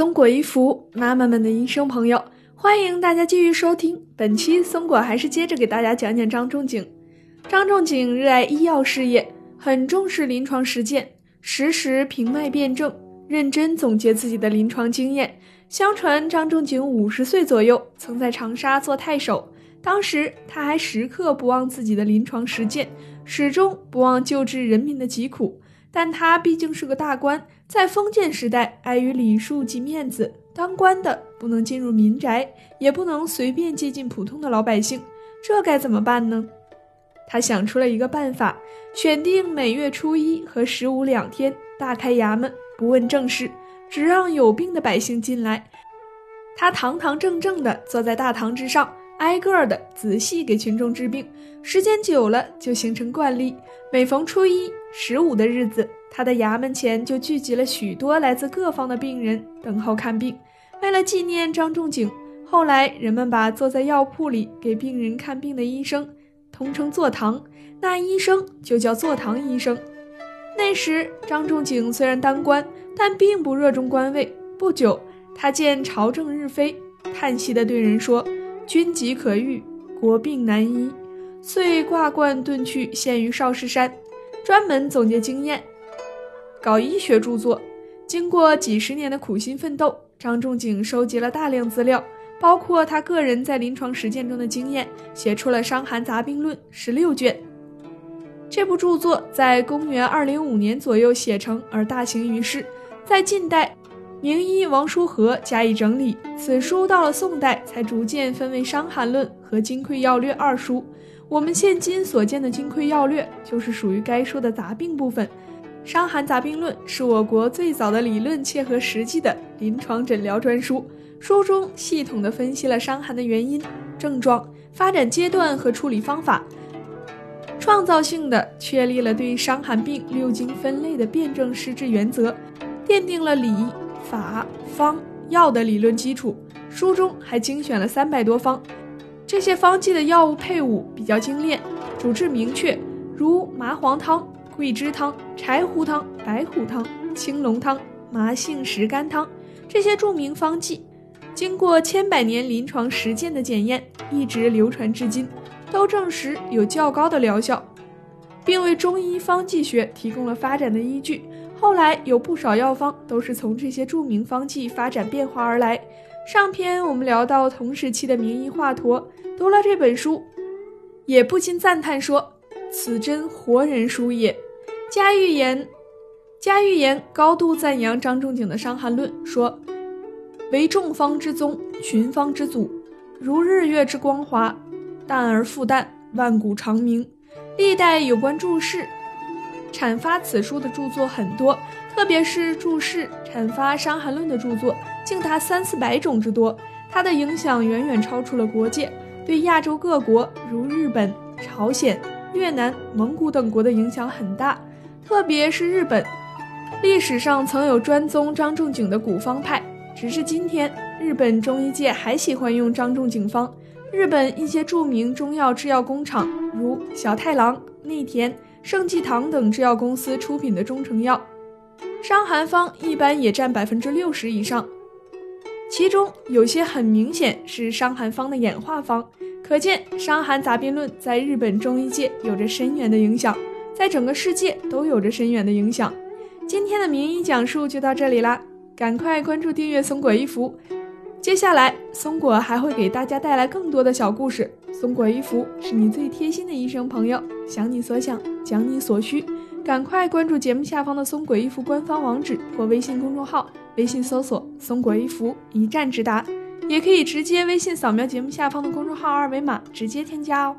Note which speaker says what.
Speaker 1: 松果一福妈妈们的医生朋友，欢迎大家继续收听本期松果，还是接着给大家讲讲张仲景。张仲景热爱医药事业，很重视临床实践，时时平脉辨证，认真总结自己的临床经验。相传张仲景五十岁左右曾在长沙做太守，当时他还时刻不忘自己的临床实践，始终不忘救治人民的疾苦。但他毕竟是个大官，在封建时代，碍于礼数及面子，当官的不能进入民宅，也不能随便接近普通的老百姓，这该怎么办呢？他想出了一个办法，选定每月初一和十五两天，大开衙门，不问政事，只让有病的百姓进来。他堂堂正正地坐在大堂之上。挨个的仔细给群众治病，时间久了就形成惯例。每逢初一、十五的日子，他的衙门前就聚集了许多来自各方的病人等候看病。为了纪念张仲景，后来人们把坐在药铺里给病人看病的医生通称坐堂，那医生就叫坐堂医生。那时张仲景虽然当官，但并不热衷官位。不久，他见朝政日非，叹息地对人说。君疾可愈，国病难医，遂挂冠遁去，陷于少室山，专门总结经验，搞医学著作。经过几十年的苦心奋斗，张仲景收集了大量资料，包括他个人在临床实践中的经验，写出了《伤寒杂病论》十六卷。这部著作在公元二零五年左右写成，而大行于世，在近代。名医王叔和加以整理，此书到了宋代才逐渐分为《伤寒论》和《金匮要略》二书。我们现今所见的《金匮要略》就是属于该书的杂病部分，《伤寒杂病论》是我国最早的理论切合实际的临床诊疗专书。书中系统地分析了伤寒的原因、症状、发展阶段和处理方法，创造性的确立了对伤寒病六经分类的辨证施治原则，奠定了理。法方药的理论基础，书中还精选了三百多方，这些方剂的药物配伍比较精炼，主治明确，如麻黄汤、桂枝汤、柴胡汤、白虎汤、青龙汤、麻杏石甘汤这些著名方剂，经过千百年临床实践的检验，一直流传至今，都证实有较高的疗效，并为中医方剂学提供了发展的依据。后来有不少药方都是从这些著名方剂发展变化而来。上篇我们聊到同时期的名医华佗，读了这本书，也不禁赞叹说：“此真活人书也。”嘉玉言，嘉玉言高度赞扬张仲景的《伤寒论》，说：“为众方之宗，群方之祖，如日月之光华，淡而复淡，万古长明。历代有关注释。”阐发此书的著作很多，特别是注释阐发《伤寒论》的著作，竟达三四百种之多。它的影响远远超出了国界，对亚洲各国如日本、朝鲜、越南、蒙古等国的影响很大。特别是日本，历史上曾有专宗张仲景的古方派，直至今天日本中医界还喜欢用张仲景方。日本一些著名中药制药工厂，如小太郎、内田。盛济堂等制药公司出品的中成药，伤寒方一般也占百分之六十以上，其中有些很明显是伤寒方的演化方，可见《伤寒杂病论》在日本中医界有着深远的影响，在整个世界都有着深远的影响。今天的名医讲述就到这里啦，赶快关注订阅松果一服。接下来，松果还会给大家带来更多的小故事。松果一服是你最贴心的医生朋友，想你所想，讲你所需，赶快关注节目下方的松果一服官方网址或微信公众号，微信搜索“松果一服”，一站直达。也可以直接微信扫描节目下方的公众号二维码，直接添加哦。